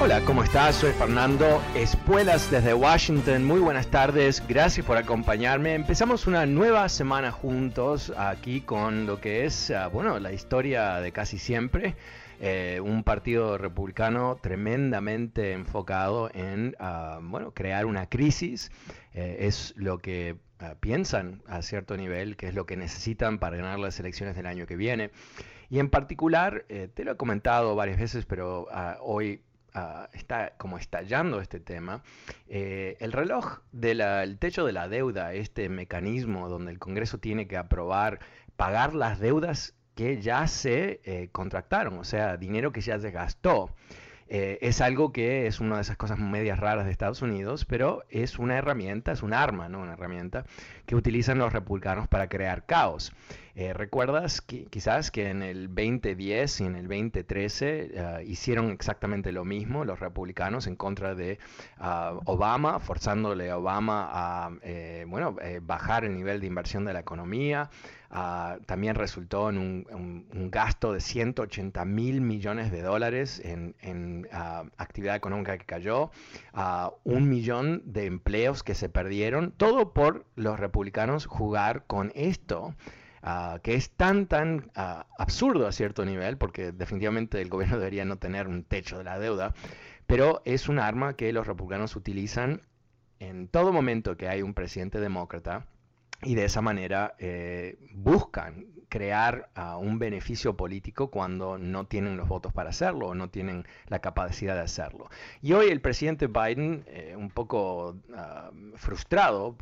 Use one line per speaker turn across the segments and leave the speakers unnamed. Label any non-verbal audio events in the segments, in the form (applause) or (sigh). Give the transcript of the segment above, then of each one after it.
Hola, ¿cómo estás? Soy Fernando Espuelas desde Washington. Muy buenas tardes, gracias por acompañarme. Empezamos una nueva semana juntos aquí con lo que es, ah, bueno, la historia de casi siempre. Eh, un partido republicano tremendamente enfocado en, ah, bueno, crear una crisis. Eh, es lo que ah, piensan a cierto nivel, que es lo que necesitan para ganar las elecciones del año que viene. Y en particular, eh, te lo he comentado varias veces, pero hoy Ah, está como estallando este tema, eh, el reloj del techo de la deuda, este mecanismo donde el Congreso tiene que aprobar pagar las deudas que ya se eh, contractaron, o sea, dinero que ya se gastó. Eh, es algo que es una de esas cosas medias raras de Estados Unidos, pero es una herramienta, es un arma, ¿no? Una herramienta que utilizan los republicanos para crear caos. Eh, ¿Recuerdas quizás que en el 2010 y en el 2013 eh, hicieron exactamente lo mismo los republicanos en contra de ah, Obama, forzándole a Obama a bueno, bajar el nivel de inversión de la economía? Ah, también resultó en un, gasto de 180 mil millones de dólares en, ah, actividad económica que cayó, un millón de empleos que se perdieron, todo por los republicanos jugar con esto. Que es tan, tan absurdo a cierto nivel, porque definitivamente el gobierno debería no tener un techo de la deuda, pero es un arma que los republicanos utilizan en todo momento que hay un presidente demócrata y de esa manera eh, buscan crear uh, un beneficio político cuando no tienen los votos para hacerlo o no tienen la capacidad de hacerlo. Y hoy el presidente Biden, eh, un poco uh, frustrado,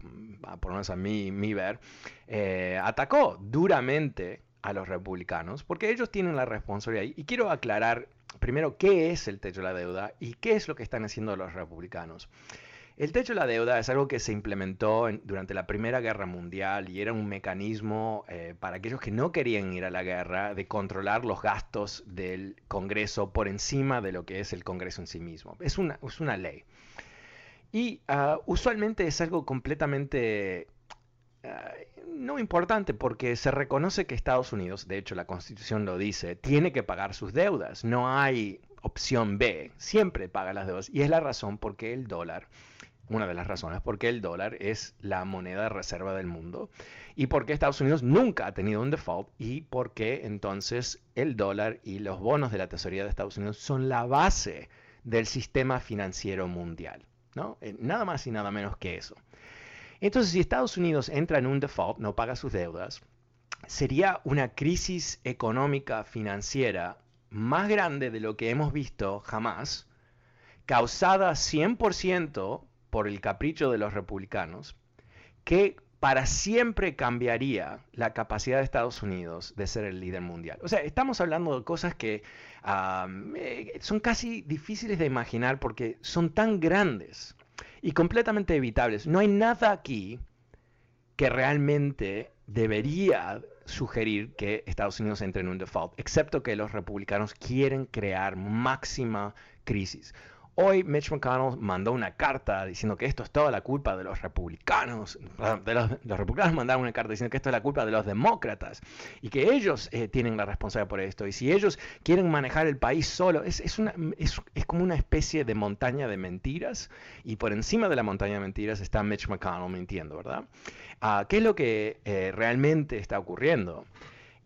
por lo menos a mí, mi ver, eh, atacó duramente a los republicanos porque ellos tienen la responsabilidad. Y quiero aclarar primero qué es el techo de la deuda y qué es lo que están haciendo los republicanos. El techo de la deuda es algo que se implementó durante la Primera Guerra Mundial y era un mecanismo eh, para aquellos que no querían ir a la guerra de controlar los gastos del Congreso por encima de lo que es el Congreso en sí mismo. Es una, es una ley. Y ah, usualmente es algo completamente ah, no importante porque se reconoce que Estados Unidos, de hecho la Constitución lo dice, tiene que pagar sus deudas. No hay opción B, siempre paga las deudas. Y es la razón por qué el dólar una de las razones por qué el dólar es la moneda de reserva del mundo y por qué Estados Unidos nunca ha tenido un default y por qué entonces el dólar y los bonos de la tesorería de Estados Unidos son la base del sistema financiero mundial. ¿no? Eh, nada más y nada menos que eso. Entonces, si Estados Unidos entra en un default, no paga sus deudas, sería una crisis económica financiera más grande de lo que hemos visto jamás, causada 100% por el capricho de los republicanos, que para siempre cambiaría la capacidad de Estados Unidos de ser el líder mundial. O sea, estamos hablando de cosas que eh, son casi difíciles de imaginar porque son tan grandes y completamente evitables. No hay nada aquí que realmente debería sugerir que Estados Unidos entre en un default, excepto que los republicanos quieren crear máxima crisis. Hoy Mitch McConnell mandó una carta diciendo que esto es toda la culpa de los republicanos. Los, republicanos mandaron una carta diciendo que esto es la culpa de los demócratas y que ellos eh, tienen la responsabilidad por esto. Y si ellos quieren manejar el país solo, es, como una especie de montaña de mentiras y por encima de la montaña de mentiras está Mitch McConnell mintiendo, ¿verdad? Ah, ¿Qué es lo que eh, realmente está ocurriendo?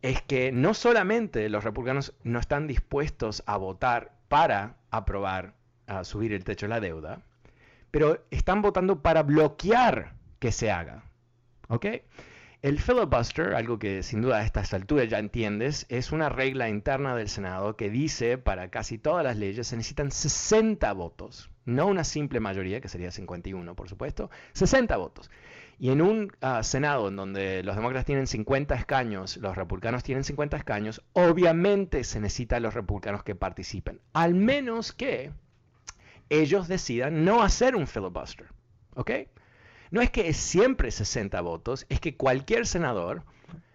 Es que no solamente los republicanos no están dispuestos a votar para aprobar a subir el techo de la deuda, pero están votando para bloquear que se haga. ¿Ok? El filibuster, algo que sin duda a estas alturas ya entiendes, es una regla interna del Senado que dice para casi todas las leyes se necesitan 60 votos, no una simple mayoría, que sería 51 por supuesto, 60 votos. Y en un ah, Senado en donde los demócratas tienen 50 escaños, los republicanos tienen 50 escaños, obviamente se necesita los republicanos que participen, al menos que ellos decidan no hacer un filibuster. ¿Ok? No es que es siempre 60 votos, es que cualquier senador,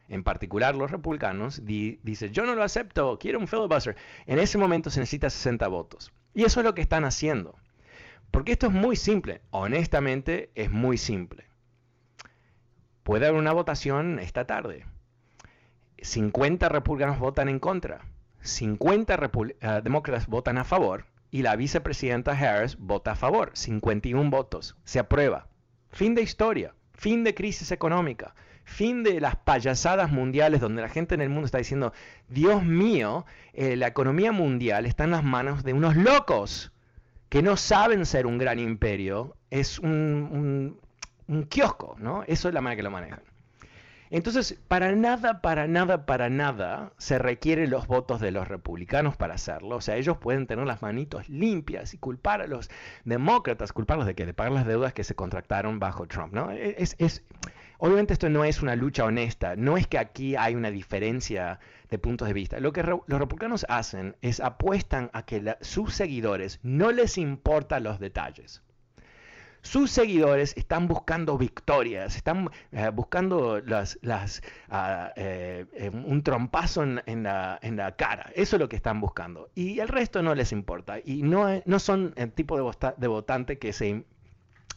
en particular los republicanos, dice, yo no lo acepto, quiero un filibuster. En ese momento se necesita 60 votos. Y eso es lo que están haciendo. Porque esto es muy simple, honestamente es muy simple. Puede haber una votación esta tarde. 50 republicanos votan en contra, 50 eh, demócratas votan a favor y la vicepresidenta Harris vota a favor, 51 votos, se aprueba. Fin de historia, fin de crisis económica, fin de las payasadas mundiales donde la gente en el mundo está diciendo, Dios mío, eh, la economía mundial está en las manos de unos locos que no saben ser un gran imperio, es un, un kiosco, ¿no? Eso es la manera que lo manejan. Entonces, para nada, para nada, para nada se requieren los votos de los republicanos para hacerlo. O sea, ellos pueden tener las manitos limpias y culpar a los demócratas, culparlos de que de pagar las deudas que se contractaron bajo Trump, ¿no? E, es, es, obviamente esto no es una lucha honesta, no es que aquí hay una diferencia de puntos de vista. Lo que los republicanos hacen es apuestan a que sus seguidores no les importan los detalles. Sus seguidores están buscando victorias, están eh, buscando ah, eh, eh, un trompazo en, la, cara. Eso es lo que están buscando. Y el resto no les importa. Y no, no son el tipo de, votante que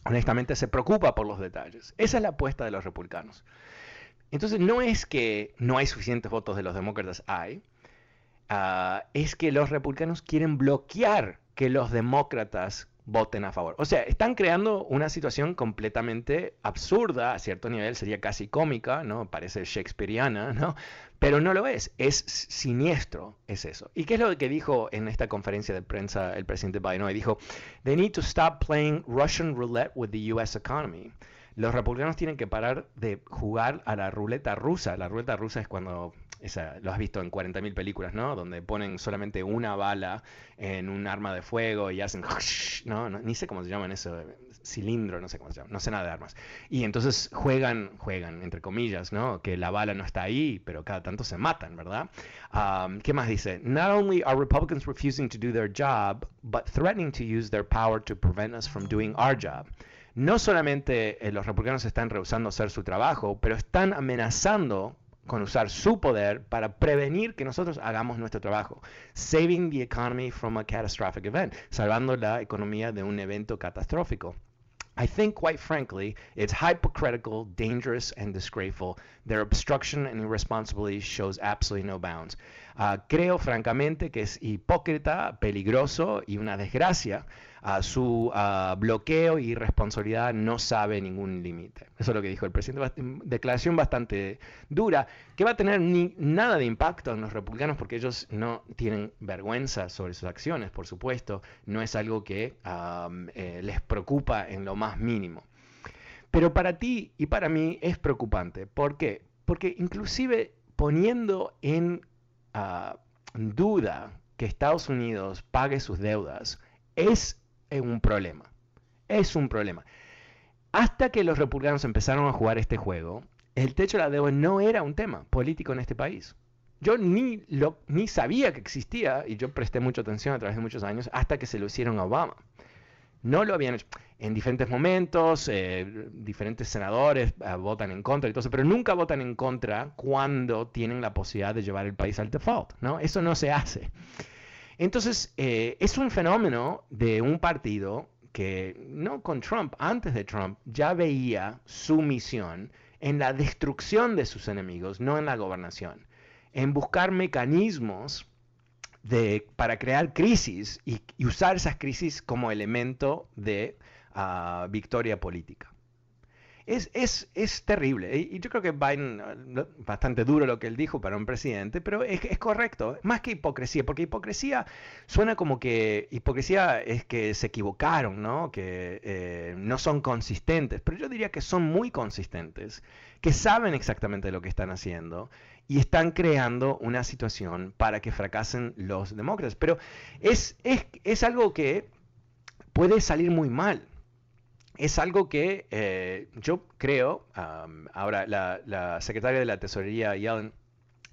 honestamente se preocupa por los detalles. Esa es la apuesta de los republicanos. Entonces no es que no hay suficientes votos de los demócratas, hay. Ah, es que los republicanos quieren bloquear que los demócratas voten a favor. O sea, están creando una situación completamente absurda, a cierto nivel sería casi cómica, ¿no? Parece shakespeariana, ¿no? Pero no lo es, es siniestro, es eso. ¿Y qué es lo que dijo en esta conferencia de prensa el presidente Biden? Dijo, they need to stop playing Russian roulette with the US economy. Los republicanos tienen que parar de jugar a la ruleta rusa. La ruleta rusa es cuando esa, lo has visto en 40.000 películas, ¿no? Donde ponen solamente una bala en un arma de fuego y hacen, ¿no? Ni sé cómo se llaman eso, cilindro, no sé cómo se llama, no sé nada de armas. Y entonces juegan, juegan, entre comillas, ¿no? Que la bala no está ahí, pero cada tanto se matan, ¿verdad? ¿Qué más dice? Not only are Republicans refusing to do their job, but threatening to use their power to prevent us from doing our job no solamente eh, los republicanos están rehusando hacer su trabajo, pero están amenazando con usar su poder para prevenir que nosotros hagamos nuestro trabajo. Saving the economy from a catastrophic event, salvando la economía de un evento catastrófico. I think, quite frankly, it's hypocritical, dangerous, and disgraceful. Their obstruction and irresponsibility shows absolutely no bounds. Uh, creo, francamente, que es hipócrita, peligroso y una desgracia su bloqueo y responsabilidad no sabe ningún límite. Eso es lo que dijo el presidente. Declaración bastante dura, que va a tener ni, nada de impacto en los republicanos porque ellos no tienen vergüenza sobre sus acciones, por supuesto. No es algo que eh, les preocupa en lo más mínimo. Pero para ti y para mí es preocupante. ¿Por qué? Porque inclusive poniendo en ah, duda que Estados Unidos pague sus deudas, es es un problema. Es un problema. Hasta que los republicanos empezaron a jugar este juego, el techo de la deuda no era un tema político en este país. Yo ni, lo, ni sabía que existía, y yo presté mucha atención a través de muchos años, hasta que se lo hicieron a Obama. No lo habían hecho. En diferentes momentos, eh, diferentes senadores eh, votan en contra y todo eso, pero nunca votan en contra cuando tienen la posibilidad de llevar el país al default. ¿no? Eso no se hace. Entonces, eh, es un fenómeno de un partido que, no con Trump, antes de Trump, ya veía su misión en la destrucción de sus enemigos, no en la gobernación, en buscar mecanismos de, para crear crisis y, usar esas crisis como elemento de ah, victoria política. Es, es, es terrible. Y, yo creo que Biden, bastante duro lo que él dijo para un presidente, pero es, es correcto. Más que hipocresía, porque hipocresía suena como que hipocresía es que se equivocaron, ¿no? Que eh, no son consistentes. Pero yo diría que son muy consistentes, que saben exactamente lo que están haciendo y están creando una situación para que fracasen los demócratas. Pero es, es, es algo que puede salir muy mal es algo que eh, yo creo, ahora la, secretaria de la Tesorería, Yellen,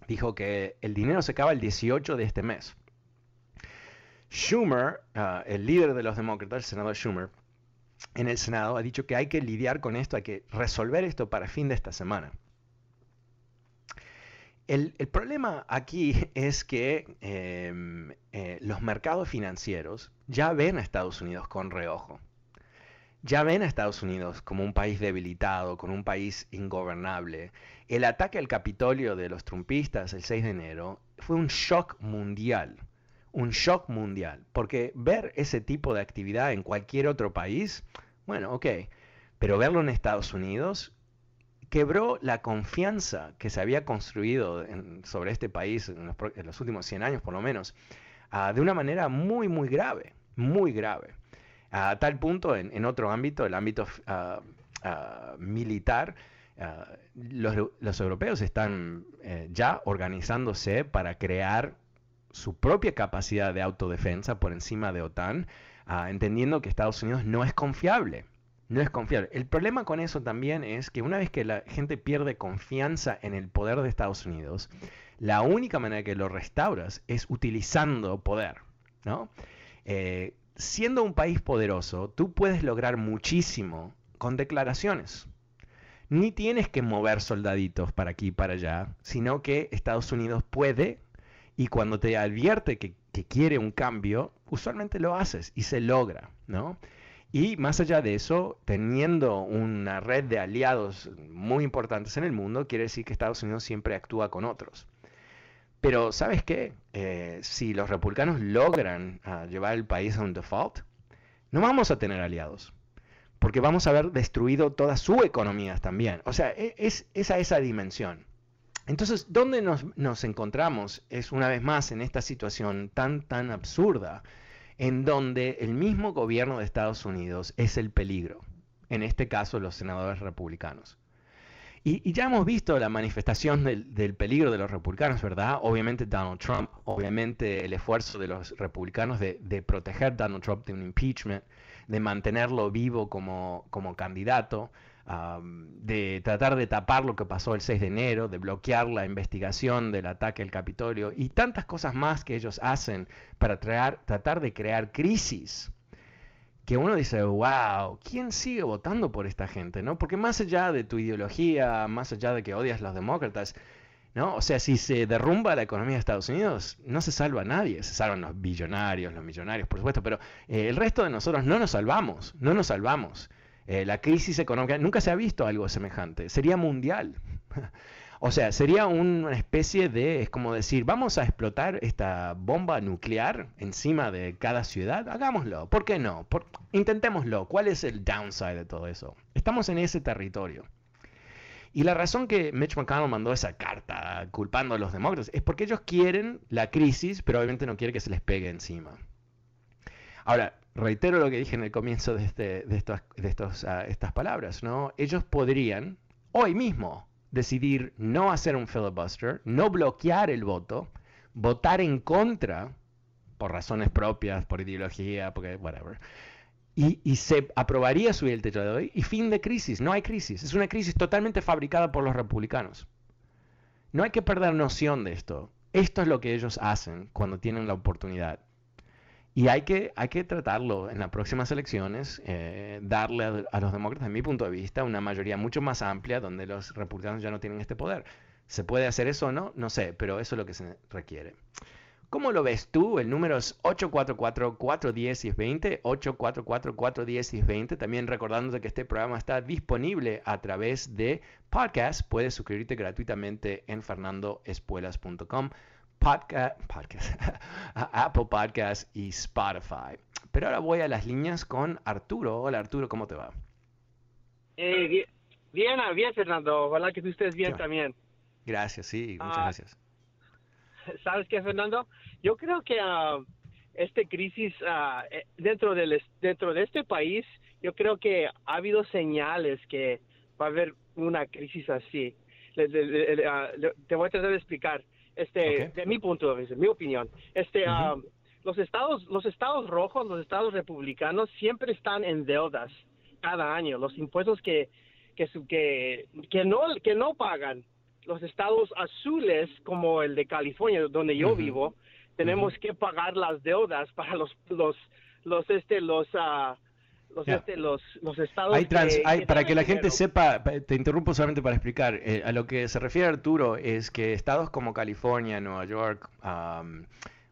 dijo que el dinero se acaba el 18 de este mes. Schumer, ah, el líder de los demócratas, el senador Schumer, en el Senado ha dicho que hay que lidiar con esto, hay que resolver esto para fin de esta semana. El, problema aquí (laughs) es que em, eh, los mercados financieros ya ven a Estados Unidos con reojo ya ven a Estados Unidos como un país debilitado, con un país ingobernable. El ataque al Capitolio de los trumpistas el 6 de enero fue un shock mundial, un shock mundial, porque ver ese tipo de actividad en cualquier otro país, bueno, ok, pero verlo en Estados Unidos quebró la confianza que se había construido sobre este país en los, últimos 100 años por lo menos, ah, de una manera muy, muy grave, muy grave. A tal punto, en, otro ámbito, el ámbito ah, ah, militar, ah, los, europeos están eh, ya organizándose para crear su propia capacidad de autodefensa por encima de OTAN, entendiendo que Estados Unidos no es confiable. No es confiable. El problema con eso también es que una vez que la gente pierde confianza en el poder de Estados Unidos, la única manera que lo restauras es utilizando poder, ¿no? Eh, siendo un país poderoso, tú puedes lograr muchísimo con declaraciones. Ni tienes que mover soldaditos para aquí y para allá, sino que Estados Unidos puede y cuando te advierte que, quiere un cambio, usualmente lo haces y se logra, ¿no? Y más allá de eso, teniendo una red de aliados muy importantes en el mundo, quiere decir que Estados Unidos siempre actúa con otros. Pero ¿sabes qué? Eh, si los republicanos logran ah, llevar el país a un default, no vamos a tener aliados, porque vamos a haber destruido todas sus economías también. O sea, e, es, esa esa dimensión. Entonces, ¿dónde nos, encontramos? Es una vez más en esta situación tan, tan absurda, en donde el mismo gobierno de Estados Unidos es el peligro, en este caso los senadores republicanos. Y, ya hemos visto la manifestación del, peligro de los republicanos, ¿verdad? Obviamente Donald Trump, obviamente el esfuerzo de los republicanos de, proteger a Donald Trump de un impeachment, de mantenerlo vivo como, candidato, de tratar de tapar lo que pasó el 6 de enero, de bloquear la investigación del ataque al Capitolio y tantas cosas más que ellos hacen para tratar de crear crisis que uno dice, wow, ¿quién sigue votando por esta gente? ¿no? Porque más allá de tu ideología, más allá de que odias a los demócratas, ¿no? O sea, si se derrumba la economía de Estados Unidos, no se salva a nadie. Se salvan los billonarios, los millonarios, por supuesto, pero eh, el resto de nosotros no nos salvamos, no nos salvamos. Eh, la crisis económica, nunca se ha visto algo semejante, sería mundial. (laughs) O sea, sería una especie de, es como decir, vamos a explotar esta bomba nuclear encima de cada ciudad, hagámoslo, ¿por qué no? intentémoslo, ¿cuál es el downside de todo eso? Estamos en ese territorio. Y la razón que Mitch McConnell mandó esa carta culpando a los demócratas es porque ellos quieren la crisis, pero obviamente no quieren que se les pegue encima. Ahora, reitero lo que dije en el comienzo de, este, de, estos, de estos, ah, estas palabras, ¿no? Ellos podrían, hoy mismo, decidir no hacer un filibuster, no bloquear el voto, votar en contra por razones propias, por ideología, porque whatever. Y, se aprobaría subir el techo de hoy y fin de crisis. No hay crisis. Es una crisis totalmente fabricada por los republicanos. No hay que perder noción de esto. Esto es lo que ellos hacen cuando tienen la oportunidad. Y hay que, hay que tratarlo en las próximas elecciones, eh, darle a, los demócratas, en mi punto de vista, una mayoría mucho más amplia donde los republicanos ya no tienen este poder. ¿Se puede hacer eso o no? No sé, pero eso es lo que se requiere. ¿Cómo lo ves tú? El número es 844-410-20, 844-410-20. También recordándote que este programa está disponible a través de podcast. Puedes suscribirte gratuitamente en fernandoespuelas.com podcast, (laughs) Apple Podcast y Spotify. Pero ahora voy a las líneas con Arturo. Hola Arturo, ¿cómo te va?
Eh, Bien, bien, Fernando. Ojalá que tú estés bien también.
Gracias, sí, muchas
Ah,
gracias. (laughs)
¿Sabes qué, Fernando? Yo creo que ah, este crisis ah, eh, dentro del dentro de este país, yo creo que ha habido señales que va a haber una crisis así. Le- te voy a tratar de explicar. Este, de mi punto de vista, mi opinión. Este, ah, los estados, los estados rojos, los estados republicanos siempre están en deudas cada año. Los impuestos que que que, que no que no pagan los estados azules como el de California donde yo vivo tenemos que pagar las deudas para los los los este los ah, los este los los estados
Hay trans-
que-
hay-
que
para que la gente sepa, pa- te interrumpo solamente para explicar, eh, a lo que se refiere Arturo es que estados como California, Nueva York, am,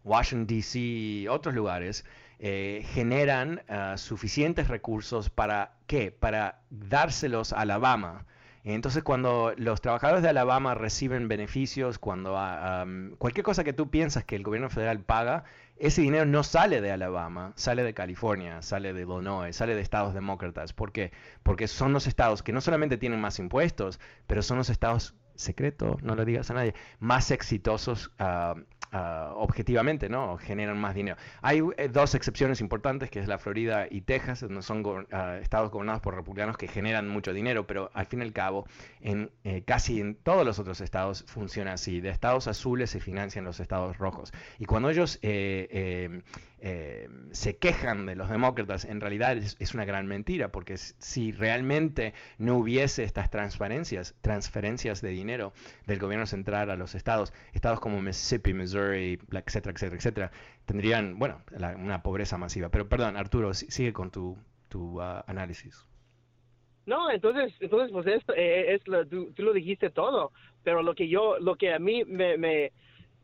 Washington, D.C., otros lugares, eh, generan ah, suficientes recursos para, ¿qué? Para dárselos a Alabama. Entonces, cuando los trabajadores de Alabama reciben beneficios, cuando ah, cualquier cosa que tú piensas que el gobierno federal paga, ese dinero no sale de Alabama, sale de California, sale de Illinois, sale de estados demócratas. ¿Por qué? Porque son los estados que no solamente tienen más impuestos, pero son los estados secreto, no lo digas a nadie, más exitosos ah, ah, objetivamente, ¿no? Generan más dinero. Hay eh, dos excepciones importantes, que es la Florida y Texas, donde son ah, estados gobernados por republicanos que generan mucho dinero, pero al fin y al cabo, en eh, casi en todos los otros estados funciona así. De estados azules se financian los estados rojos. Y cuando ellos eh, eh, se quejan de los demócratas, en realidad es, una gran mentira, porque si realmente no hubiese estas transferencias, transferencias de dinero del gobierno central a los estados, estados como Mississippi, Missouri, etcétera, etcétera, etcétera, tendrían, bueno, la- una pobreza masiva. Pero perdón, Arturo, si- sigue con tu, tu ah, análisis.
No, entonces, entonces pues esto eh, es lo, tú, tú lo dijiste todo, pero lo que yo, lo que a mí me, me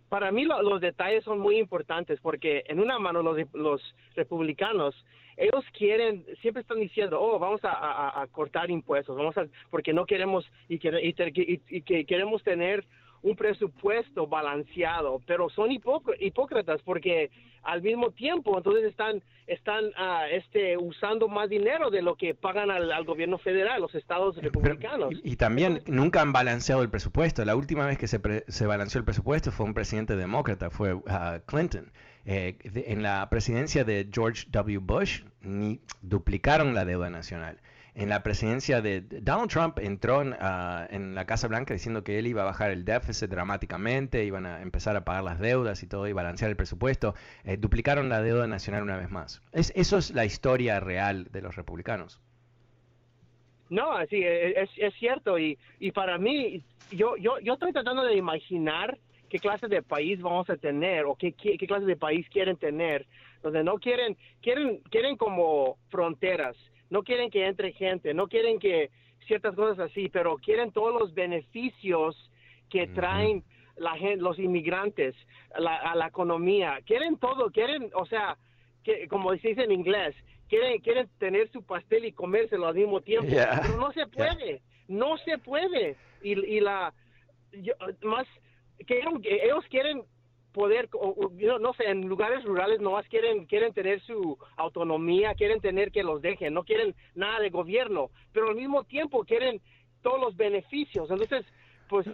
para mí lo- los detalles son muy importantes porque en una mano los, los republicanos ellos quieren siempre están diciendo oh vamos a, a- cortar impuestos vamos a porque no queremos y, y y- y que queremos tener un presupuesto balanceado pero son hipócr- hipócritas porque al mismo tiempo entonces están están ah, este usando más dinero de lo que pagan al, al gobierno federal los estados
Pero-
republicanos
y, y también nunca han balanceado el presupuesto. La última vez que se, pre- se balanceó el presupuesto fue un presidente demócrata, fue ah, Clinton. Eh, de- en la presidencia de George W. Bush ni duplicaron la deuda nacional. En la presidencia de Donald Trump entró en, ah, en la Casa Blanca diciendo que él iba a bajar el déficit dramáticamente, iban a empezar a pagar las deudas y todo, y balancear el presupuesto. Eh, duplicaron la deuda nacional una vez más. Es, eso es la historia real de los republicanos.
No, sí, e, es, es cierto. Y, y para mí, yo, yo, yo estoy tratando de imaginar qué clase de país vamos a tener o qué, qué, qué clase de país quieren tener, donde no quieren, quieren, quieren como fronteras, no quieren que entre gente, no quieren que ciertas cosas así, pero quieren todos los beneficios que traen la gente, los inmigrantes, la, a la economía, quieren todo, quieren, o sea, que, como se dice en inglés, quieren, quieren tener su pastel y comérselo al mismo tiempo,
Yeah.
pero no se puede, no se puede. Y, y la, yo- más, quieren- ellos quieren poder, no sé, en lugares rurales nomás quieren, quieren tener su autonomía, quieren tener que los dejen, no quieren nada de gobierno, pero al mismo tiempo quieren todos los beneficios. Entonces, pues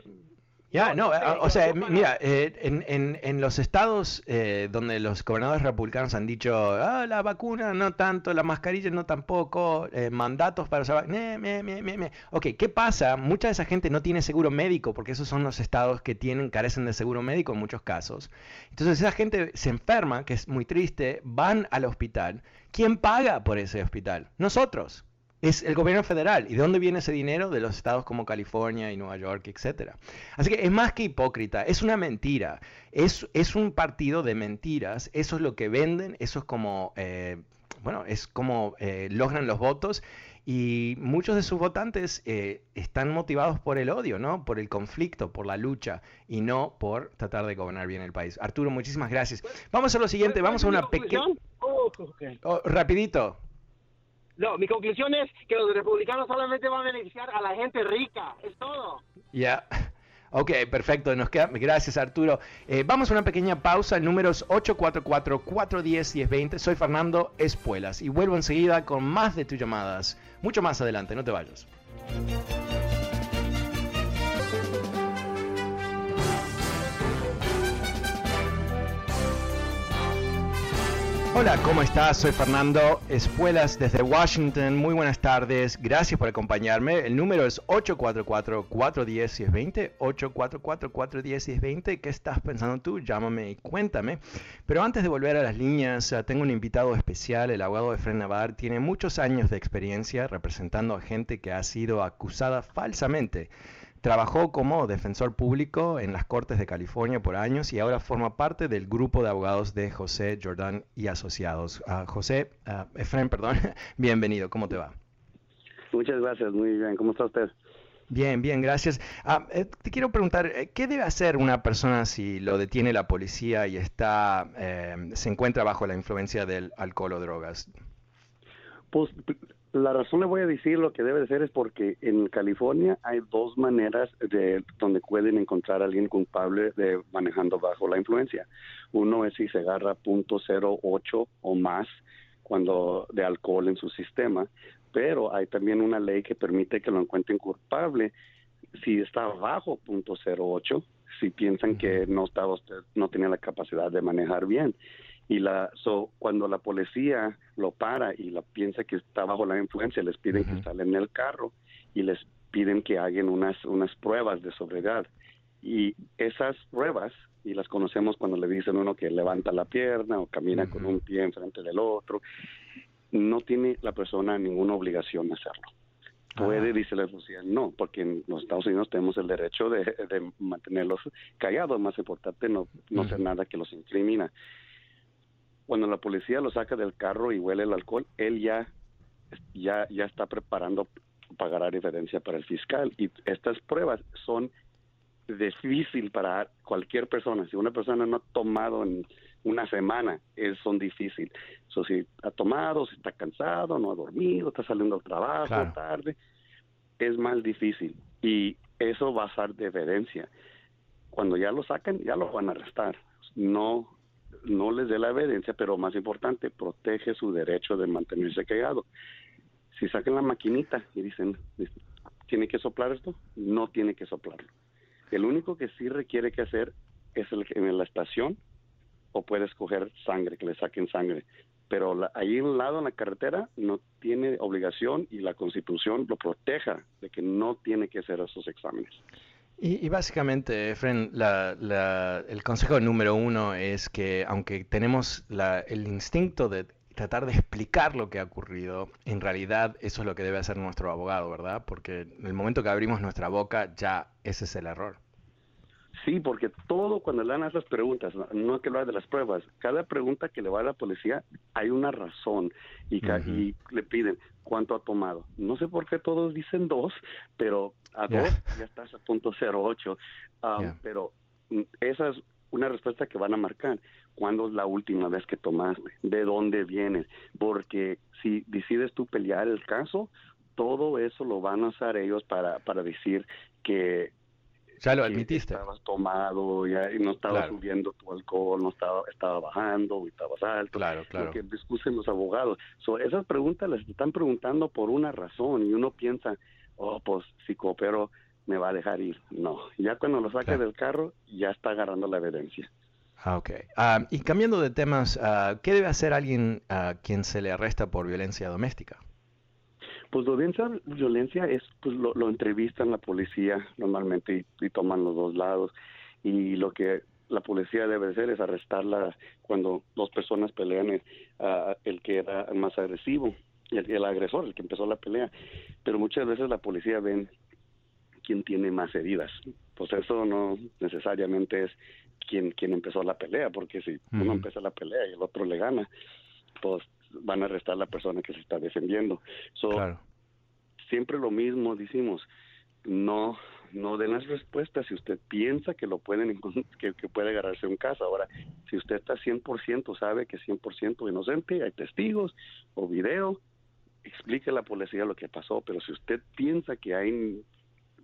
Ya,
No,
o sea, mira, eh, en, en- en los estados eh, donde los gobernadores republicanos han dicho, ah, la vacuna no tanto, la mascarilla no tampoco, eh, mandatos para usar, me, me, me, me, me. Ok, ¿qué pasa? Mucha de esa gente no tiene seguro médico, porque esos son los estados que tienen, carecen de seguro médico en muchos casos. Entonces esa gente se enferma, que es muy triste, van al hospital. ¿Quién paga por ese hospital? Nosotros. Es el gobierno federal. ¿Y de dónde viene ese dinero? De los estados como California y Nueva York, etcétera. Así que es más que hipócrita, es una mentira. Es, es un partido de mentiras. Eso es lo que venden, eso es como, eh, bueno, es como eh, logran los votos. Y muchos de sus votantes eh, están motivados por el odio, ¿no? Por el conflicto, por la lucha y no por tratar de gobernar bien el país. Arturo, muchísimas gracias. Vamos a lo siguiente, vamos a
¿cuál es
una pequeña...
Oh.
Oh, rapidito.
No, mi conclusión es que los republicanos solamente van a beneficiar a la gente rica, es todo.
Ya. Ok, perfecto. Nos queda... Gracias, Arturo. Eh, vamos a una pequeña pausa. Números 844-410-1020. Soy Fernando Espuelas y vuelvo enseguida con más de tus llamadas. Mucho más adelante, no te vayas. Hola, ¿cómo estás? Soy Fernando Espuelas desde Washington. Muy buenas tardes. Gracias por acompañarme. El número es 844-410-1020. 844-410-1020. ¿Qué estás pensando tú? Llámame y cuéntame. Pero antes de volver a las líneas, eh, tengo un invitado especial. El abogado de Fred Navar tiene muchos años de experiencia representando a gente que ha sido acusada falsamente Trabajó como defensor público en las Cortes de California por años y ahora forma parte del grupo de abogados de José Jordán y Asociados. Uh, José, uh, Efraín, perdón, (laughs) bienvenido, ¿cómo te va?
Muchas gracias, muy bien, ¿cómo está usted?
Bien, bien, gracias. Ah, eh, te quiero preguntar, eh, ¿qué debe hacer una persona si lo detiene la policía y está, eh, se encuentra bajo la influencia del alcohol o drogas?
Pues la razón le voy a decir lo que debe de ser es porque en California hay dos maneras de donde pueden encontrar a alguien culpable de manejando bajo la influencia. Uno es si se agarra .08 o más cuando de alcohol en su sistema, pero hay también una ley que permite que lo encuentren culpable si está bajo .08, si piensan que no estaba usted no tenía la capacidad de manejar bien y la so, cuando la policía lo para y la piensa que está bajo la influencia les piden que salen en el carro y les piden que hagan unas unas pruebas de sobriedad. Y esas pruebas y las conocemos cuando le dicen uno que levanta la pierna o camina con un pie enfrente del otro no tiene la persona ninguna obligación de hacerlo. Puede, dice la policía, no, porque en los Estados Unidos tenemos el derecho de, mantenerlos callados, más importante no, no hacer nada que los incrimina cuando la policía lo saca del carro y huele el alcohol, él ya, ya, ya está preparando para pagar evidencia para el fiscal. Y estas pruebas son difícil para cualquier persona. Si una persona no ha tomado en una semana, es, son difíciles. So, si ha tomado, si está cansado, no ha dormido, está saliendo al trabajo tarde, es más difícil. Y eso va a ser de evidencia. Cuando ya lo sacan, ya lo van a arrestar. No no les dé la evidencia, pero más importante, protege su derecho de mantenerse callado. Si sacan la maquinita y dicen, ¿tiene que soplar esto? No tiene que soplarlo. El único que sí requiere que hacer es el, en la estación o puede escoger sangre, que le saquen sangre. Pero ahí en un lado en la carretera no tiene obligación y la constitución lo proteja de que no tiene que hacer esos exámenes.
Y, básicamente, Efren, el consejo número uno es que aunque tenemos el instinto de tratar de explicar lo que ha ocurrido, en realidad eso es lo que debe hacer nuestro abogado, ¿verdad? Porque en el momento que abrimos nuestra boca, ya ese es el error.
Sí, porque todo cuando le dan esas preguntas, no que lo de las pruebas, cada pregunta que le va a la policía hay una razón y, y le piden cuánto ha tomado. No sé por qué todos dicen dos, pero a dos ya estás a punto cero ocho. Um, pero mm, esa es una respuesta que van a marcar. ¿Cuándo es la última vez que tomaste? ¿De dónde vienes? Porque si decides tú pelear el caso, todo eso lo van a usar ellos para, para decir que
ya lo admitiste.
Estabas tomado ya, y no estaba subiendo tu alcohol, no estaba, estaba bajando y estabas alto.
Claro, claro.
Lo que discuten los abogados. So, esas preguntas las están preguntando por una razón y uno piensa, oh, pues si coopero me va a dejar ir. No, ya cuando lo saque del carro ya está agarrando la evidencia.
Ah, ok. Ah, y cambiando de temas, ah, ¿qué debe hacer alguien a quien se le arresta por violencia doméstica?
Pues violencia, violencia es, pues lo, lo entrevistan la policía normalmente y, toman los dos lados. Y lo que la policía debe hacer es arrestarla cuando dos personas pelean, uh, el que era más agresivo, el, el agresor, el que empezó la pelea. Pero muchas veces la policía ven quién tiene más heridas. Pues eso no necesariamente es quien, quien empezó la pelea, porque si uno empieza la pelea y el otro le gana, pues van a arrestar a la persona que se está defendiendo. Siempre lo mismo decimos, no no den las respuestas si usted piensa que lo pueden que, que puede agarrarse un caso. Ahora, si usted está 100% sabe que es 100% inocente, hay testigos o video, explique a la policía lo que pasó, pero si usted piensa que hay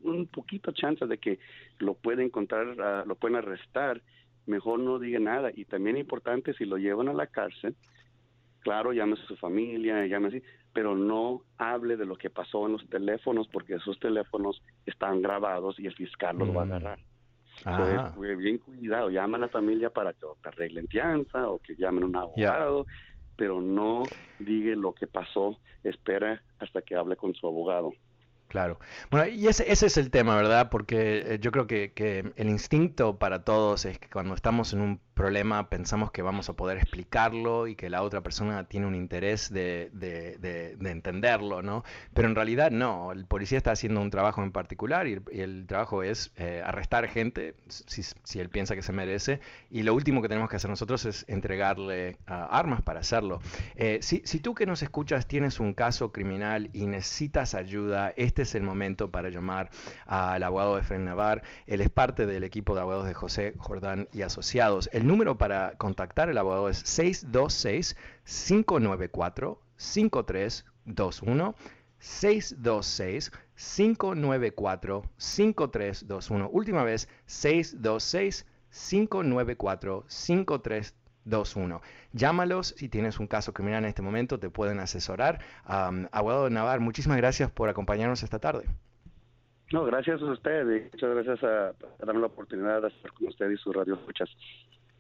un poquito chance de que lo pueden encontrar, ah, lo pueden arrestar, mejor no diga nada. Y también importante, si lo llevan a la cárcel, claro, llámese a su familia, llámese, pero no hable de lo que pasó en los teléfonos porque esos teléfonos están grabados y el fiscal los va a mm. agarrar. Entonces, bien cuidado, llama a la familia para que te arreglen fianza o que llamen a un abogado, pero no diga lo que pasó, espera hasta que hable con su abogado.
Claro. Bueno, y ese, ese es el tema, ¿verdad? Porque eh, yo creo que, que, el instinto para todos es que cuando estamos en un problema pensamos que vamos a poder explicarlo y que la otra persona tiene un interés de, de, entenderlo, ¿no? Pero en realidad no, el policía está haciendo un trabajo en particular y, el trabajo es eh, arrestar gente si, si, él piensa que se merece y lo último que tenemos que hacer nosotros es entregarle ah, armas para hacerlo. Eh, si, si tú que nos escuchas tienes un caso criminal y necesitas ayuda, este es el momento para llamar al abogado de Fren Navar. Él es parte del equipo de abogados de José Jordán y Asociados. El número para contactar al abogado es 626-594-5321. 626-594-5321. Última vez, 626-594-5321. Llámalos si tienes un caso criminal en este momento, te pueden asesorar. Um, abogado Navar, muchísimas gracias por acompañarnos esta tarde.
No, gracias a usted muchas gracias a, darme la oportunidad de estar con usted y su radio escuchas.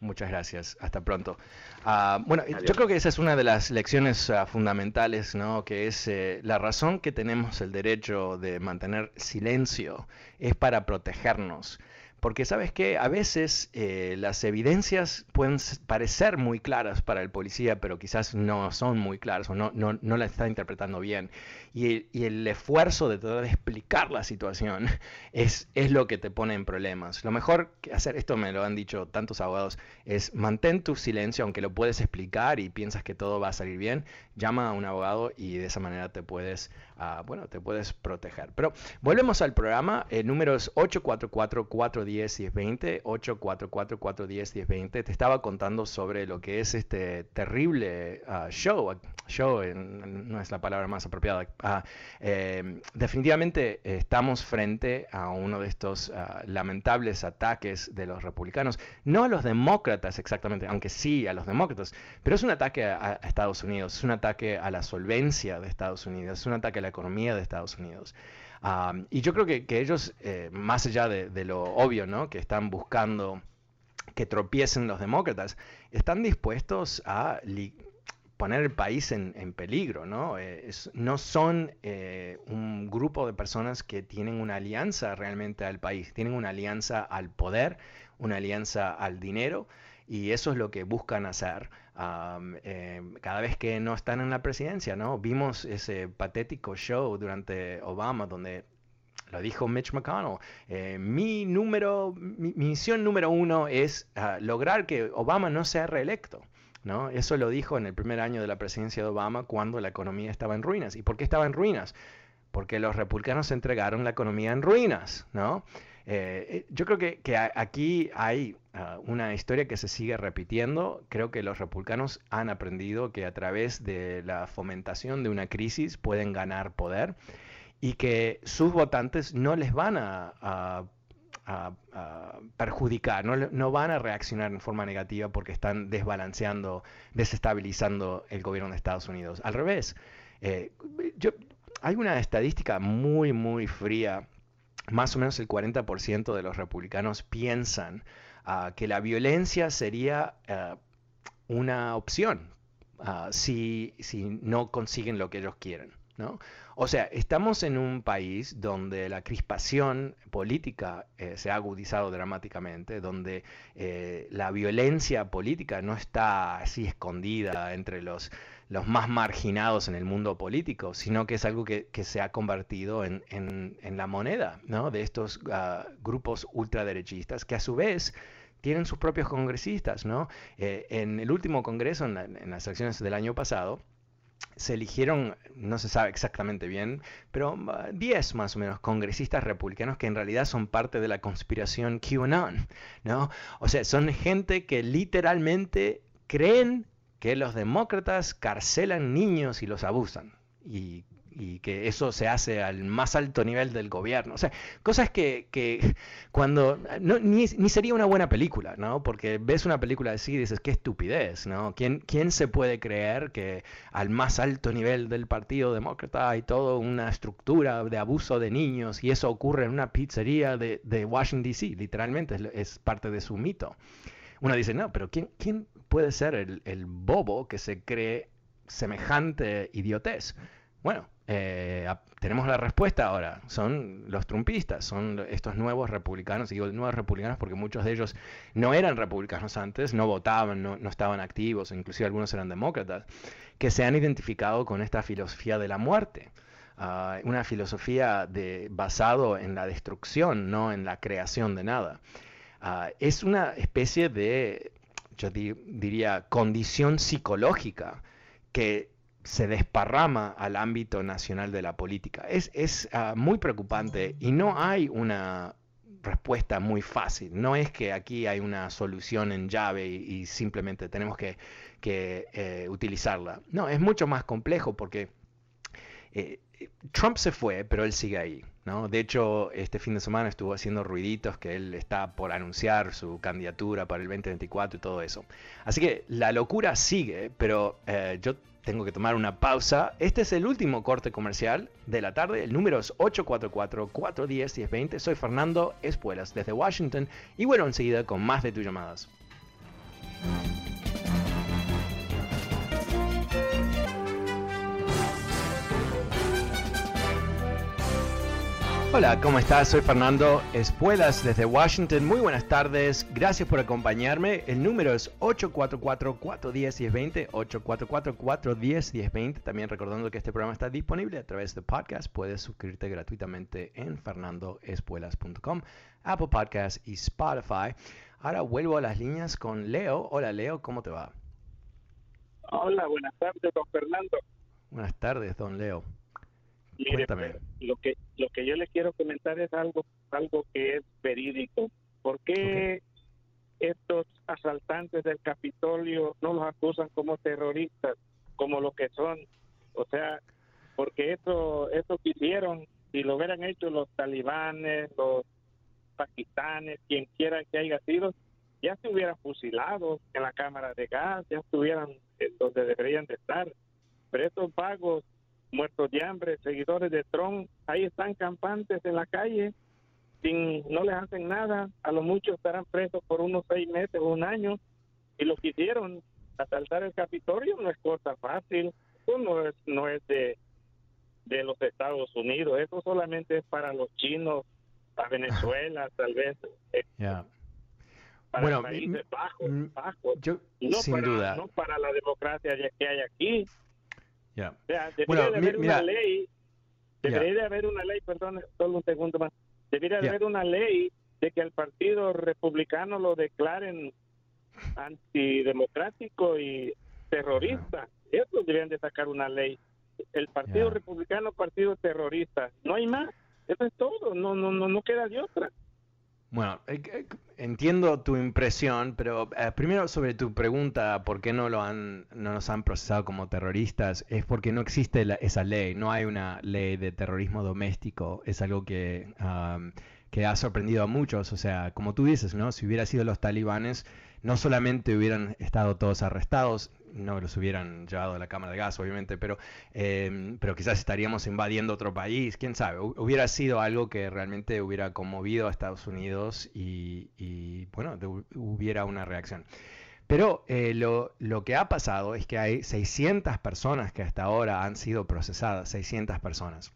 Muchas gracias. Hasta pronto. Ah, bueno, yo creo que esa es una de las lecciones ah, fundamentales, ¿no? Que es eh, la razón que tenemos el derecho de mantener silencio es para protegernos. Porque sabes que a veces eh, las evidencias pueden parecer muy claras para el policía, pero quizás no son muy claras o no, no, no la está interpretando bien. Y, el esfuerzo de tratar explicar la situación (laughs) es, es lo que te pone en problemas. Lo mejor que hacer, esto me lo han dicho tantos abogados, es mantén tu silencio, aunque lo puedes explicar y piensas que todo va a salir bien, llama a un abogado y de esa manera te puedes bueno, te puedes proteger. Pero volvemos al programa. El número es 844-410-1020. 844-410-1020. Te estaba contando sobre lo que es este terrible ah, show. Show no es la palabra más apropiada. Ah, em, definitivamente estamos frente a uno de estos ah, lamentables ataques de los republicanos. No a los demócratas exactamente, aunque sí a los demócratas. Pero es un ataque a, a Estados Unidos. Es un ataque a la solvencia de Estados Unidos. Es un ataque a la economía de Estados Unidos. y yo creo que, ellos, eh, más allá de, lo obvio, ¿no? que están buscando que tropiecen los demócratas, están dispuestos a poner el país en, peligro. ¿no? Eh, no son eh, un grupo de personas que tienen una alianza realmente al país, tienen una alianza al poder, una alianza al dinero, y eso es lo que buscan hacer. Em, cada vez que no están en la presidencia, ¿no? Vimos ese patético show durante Obama donde lo dijo Mitch McConnell. Eh, mi número, mi, misión número uno es ah, lograr que Obama no sea reelecto. ¿no? Eso lo dijo en el primer año de la presidencia de Obama cuando la economía estaba en ruinas. ¿Y por qué estaba en ruinas? Porque los republicanos entregaron la economía en ruinas, ¿no? Eh, eh, yo creo que, aquí hay ah, una historia que se sigue repitiendo. Creo que los republicanos han aprendido que a través de la fomentación de una crisis pueden ganar poder y que sus votantes no les van a, perjudicar, no, van a reaccionar en forma negativa porque están desbalanceando, desestabilizando el gobierno de Estados Unidos. Al revés, eh, hay una estadística muy, muy fría más o menos el 40% de los republicanos piensan que la violencia sería ah, una opción ah, si, no consiguen lo que ellos quieren. ¿no? O sea, estamos en un país donde la crispación política eh, se ha agudizado dramáticamente, donde eh, la violencia política no está así escondida entre los los más marginados en el mundo político, sino que es algo que, se ha convertido en, la moneda de estos ah, grupos ultraderechistas que a su vez tienen sus propios congresistas. ¿no? Eh, en el último congreso, en, las elecciones del año pasado, se eligieron, no se sabe exactamente bien, pero 10 ah, más o menos congresistas republicanos que en realidad son parte de la conspiración QAnon, ¿no? O sea, son gente que literalmente creen que los demócratas carcelan niños y los abusan. Y y que eso se hace al más alto nivel del gobierno. O sea, cosas que, que cuando no, ni, ni, sería una buena película, ¿no? Porque ves una película así y dices, qué estupidez, ¿no? ¿Quién, ¿Quién se puede creer que al más alto nivel del Partido Demócrata hay toda una estructura de abuso de niños y eso ocurre en una pizzería de, de Washington, D.C.? Literalmente es, es, parte de su mito. Uno dice, no, pero ¿quién, quién puede ser el, el bobo que se cree semejante idiotez? Bueno, eh, tenemos la respuesta ahora. Son los trumpistas, son estos nuevos republicanos. Y digo nuevos republicanos porque muchos de ellos no eran republicanos antes, no votaban, no, estaban activos, inclusive algunos eran demócratas, que se han identificado con esta filosofía de la muerte. Uh, una filosofía de, basado en la destrucción, no en la creación de nada. Uh, es una especie de, yo diría, condición psicológica que se desparrama al ámbito nacional de la política. Es, es uh, muy preocupante y no hay una respuesta muy fácil. No es que aquí hay una solución en llave y, y simplemente tenemos que, que eh, utilizarla. No, es mucho más complejo porque eh, Trump se fue, pero él sigue ahí. ¿No? De hecho, este fin de semana estuvo haciendo ruiditos que él está por anunciar su candidatura para el 2024 y todo eso. Así que la locura sigue, pero eh, yo tengo que tomar una pausa. Este es el último corte comercial de la tarde. El número es 844-410-1020. Soy Fernando Espuelas desde Washington y vuelvo enseguida con más de tus llamadas. Hola, ¿cómo estás? Soy Fernando Espuelas desde Washington. Muy buenas tardes. Gracias por acompañarme. El número es 844-410-1020. 844-410-1020. También recordando que este programa está disponible a través de podcast. Puedes suscribirte gratuitamente en fernandoespuelas.com, Apple Podcasts y Spotify. Ahora vuelvo a las líneas con Leo. Hola, Leo, ¿cómo te va?
Hola, buenas tardes, don Fernando.
Buenas tardes, don Leo.
Cuéntame. Lo que, lo que yo le quiero comentar es algo, algo que es verídico. ¿Por qué estos asaltantes del Capitolio no los acusan como terroristas, como lo que son? O sea, porque eso, eso que hicieron, si lo hubieran hecho los talibanes, los pakistanes, quien quiera que haya sido, ya se hubieran fusilado en la cámara de gas, ya estuvieran donde deberían de estar. Pero estos vagos muertos de hambre, seguidores de Trump, ahí están campantes en la calle, sin, no les hacen nada, a lo mucho estarán presos por unos seis meses o un año, y lo que hicieron, asaltar el Capitolio, no es cosa fácil, eso no es, no es de, de los Estados Unidos, eso solamente es para los chinos, para Venezuela, (laughs) tal vez. Eh, para
bueno,
países bajos, bajos.
Yo,
no
sin
para,
duda.
No para la democracia que hay aquí.
Yeah.
O sea, debería
Bueno,
de haber
mira.
una ley, debería
Yeah.
de haber una ley, perdón, solo un segundo más, debería de
Yeah.
haber una ley de que al partido republicano lo declaren antidemocrático y terrorista. Eso deberían de sacar una ley. El partido republicano, partido terrorista. No hay más. Eso es todo. No, no, no, no queda de otra.
Bueno, eh, eh, entiendo tu impresión, pero eh, primero sobre tu pregunta, ¿por qué no lo han, no nos han procesado como terroristas? Es porque no existe la- esa ley, no hay una ley de terrorismo doméstico. Es algo que, am, que ha sorprendido a muchos. O sea, como tú dices, ¿no? Si hubiera sido los talibanes, no solamente hubieran estado todos arrestados, no los hubieran llevado a la cámara de gas, obviamente, pero, eh, pero quizás estaríamos invadiendo otro país, quién sabe. Hu- Hubiera sido algo que realmente hubiera conmovido a Estados Unidos y, bueno, hubiera una reacción. Pero eh, lo, lo que ha pasado es que hay 600 personas que hasta ahora han sido procesadas, 600 personas.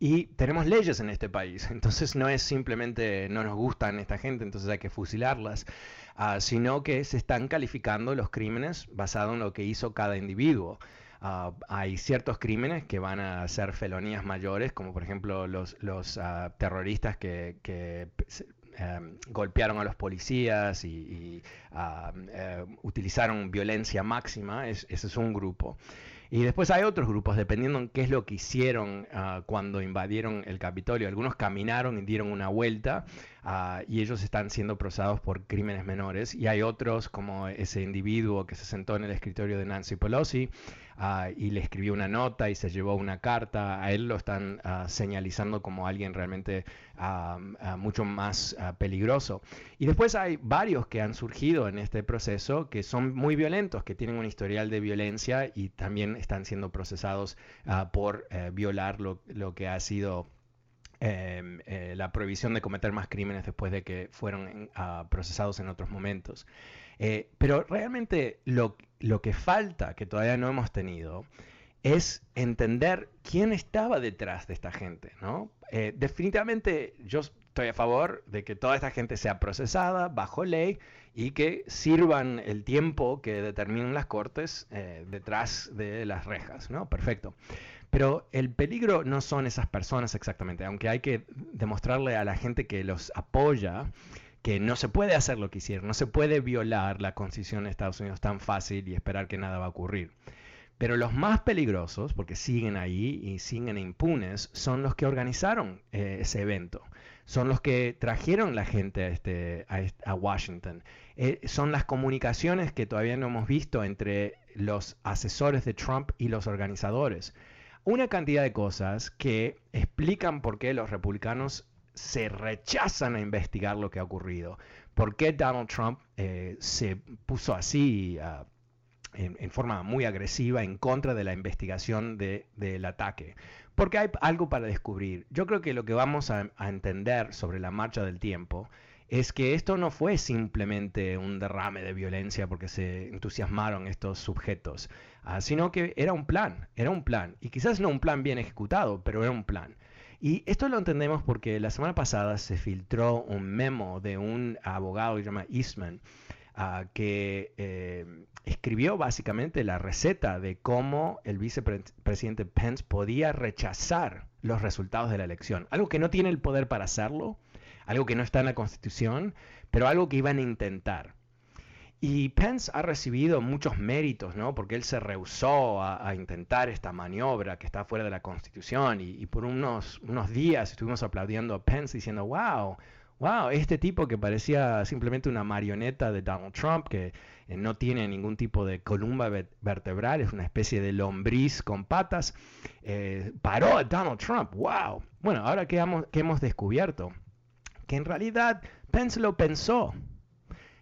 Y tenemos leyes en este país, (laughs) entonces no es simplemente no nos gustan esta gente, entonces hay que fusilarlas, ah, sino que se están calificando los crímenes basado en lo que hizo cada individuo. Ah, hay ciertos crímenes que van a ser felonías mayores, como por ejemplo los, los ah, terroristas que, que em, golpearon a los policías y, y, eh, utilizaron violencia máxima, es- ese es un grupo. Y después hay otros grupos, dependiendo en qué es lo que hicieron ah, cuando invadieron el Capitolio. Algunos caminaron y dieron una vuelta, Ah, y ellos están siendo procesados por crímenes menores. Y hay otros, como ese individuo que se sentó en el escritorio de Nancy Pelosi ah, y le escribió una nota y se llevó una carta. A él lo están ah, señalizando como alguien realmente mucho más peligroso. Y después hay varios que han surgido en este proceso que son muy violentos, que tienen un historial de violencia y también están siendo procesados por eh, violar lo, lo que ha sido Em, eh, la prohibición de cometer más crímenes después de que fueron ah, procesados en otros momentos. Eh, pero realmente lo, lo, que falta, que todavía no hemos tenido, es entender quién estaba detrás de esta gente. ¿no? Eh, definitivamente yo estoy a favor de que toda esta gente sea procesada bajo ley y que sirvan el tiempo que determinen las cortes detrás de las rejas. ¿no? Perfecto. Pero el peligro no son esas personas exactamente, aunque hay que demostrarle a la gente que los apoya que no se puede hacer lo que hicieron, no se puede violar la constitución de Estados Unidos tan fácil y esperar que nada va a ocurrir. Pero los más peligrosos, porque siguen ahí y siguen impunes, son los que organizaron eh, ese evento. Son los que trajeron la gente a, este, a, Washington. Eh, son las comunicaciones que todavía no hemos visto entre los asesores de Trump y los organizadores una cantidad de cosas que explican por qué los republicanos se rechazan a investigar lo que ha ocurrido. ¿Por qué Donald Trump eh, se puso así ah, en, forma muy agresiva en contra de la investigación del ataque? Porque hay algo para descubrir. Yo creo que lo que vamos a entender sobre la marcha del tiempo es que esto no fue simplemente un derrame de violencia porque se entusiasmaron estos sujetos, ah, sino que era un plan, era un plan, y quizás no un plan bien ejecutado, pero era un plan. Y esto lo entendemos porque la semana pasada se filtró un memo de un abogado que se llama Eastman, ah, que eh, escribió básicamente la receta de cómo el vicepresidente Pence podía rechazar los resultados de la elección. Algo que no tiene el poder para hacerlo, algo que no está en la Constitución, pero algo que iban a intentar. Y Pence ha recibido muchos méritos, ¿no? Porque él se rehusó a, intentar esta maniobra que está fuera de la Constitución y, por unos, unos días estuvimos aplaudiendo a Pence diciendo, wow, wow, este tipo que parecía simplemente una marioneta de Donald Trump, que eh, no tiene ningún tipo de columna vertebral, es una especie de lombriz con patas, eh, paró a Donald Trump, wow. Bueno, ahora que hemos descubierto que en realidad Pence lo pensó.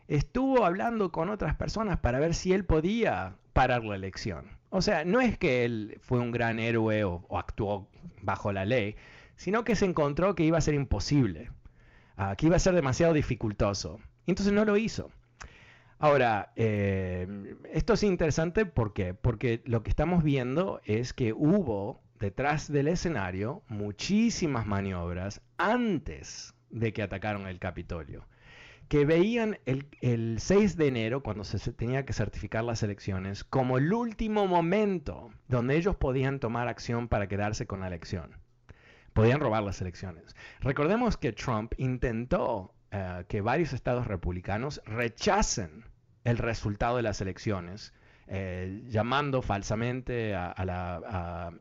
Estuvo hablando con otras personas para ver si él podía parar la elección. O sea, no es que él fue un gran héroe o, actuó bajo la ley, sino que se encontró que iba a ser imposible, ah, que iba a ser demasiado dificultoso. Y entonces no lo hizo. Ahora, eh, esto es interesante ¿por porque lo que estamos viendo es que hubo detrás del escenario muchísimas maniobras antes de que atacaron el Capitolio, que veían el, 6 de enero, cuando se tenía que certificar las elecciones, como el último momento donde ellos podían tomar acción para quedarse con la elección. Podían robar las elecciones. Recordemos que Trump intentó eh, que varios estados republicanos rechacen el resultado de las elecciones, eh, llamando falsamente a, la,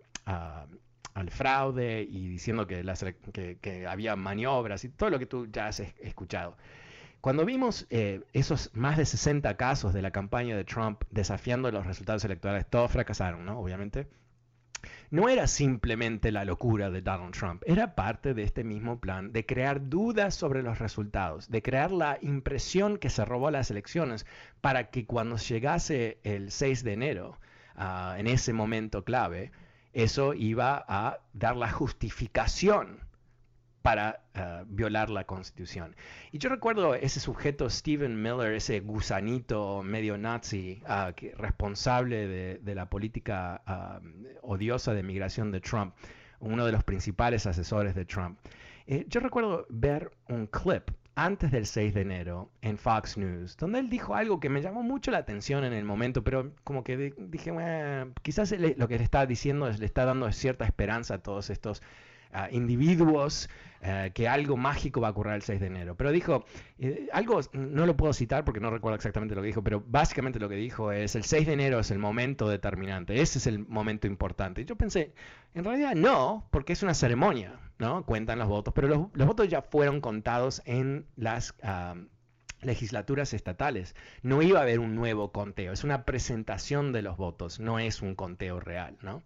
al fraude y diciendo que, había maniobras y todo lo que tú ya has escuchado. Cuando vimos eh, esos más de 60 casos de la campaña de Trump desafiando los resultados electorales, todos fracasaron, ¿no? Obviamente. No era simplemente la locura de Donald Trump, era parte de este mismo plan de crear dudas sobre los resultados, de crear la impresión que se robó las elecciones para que cuando llegase el 6 de enero, ah, en ese momento clave, eso iba a dar la justificación para eh, violar la constitución. Y yo recuerdo ese sujeto, Stephen Miller, ese gusanito medio nazi, ah, responsable de, la política ah, odiosa de migración de Trump, uno de los principales asesores de Trump. Eh, yo recuerdo ver un clip antes del 6 de enero en Fox News, donde él dijo algo que me llamó mucho la atención en el momento, pero como que dije, quizás lo que le está diciendo es, le está dando cierta esperanza a todos estos individuos eh, que algo mágico va a ocurrir el 6 de enero. Pero dijo, eh, algo, no lo puedo citar porque no recuerdo exactamente lo que dijo, pero básicamente lo que dijo es, el 6 de enero es el momento determinante, ese es el momento importante. Y yo pensé, en realidad no, porque es una ceremonia, ¿no? Cuentan los votos, pero los, votos ya fueron contados en las... legislaturas estatales. No iba a haber un nuevo conteo, es una presentación de los votos, no es un conteo real, ¿no?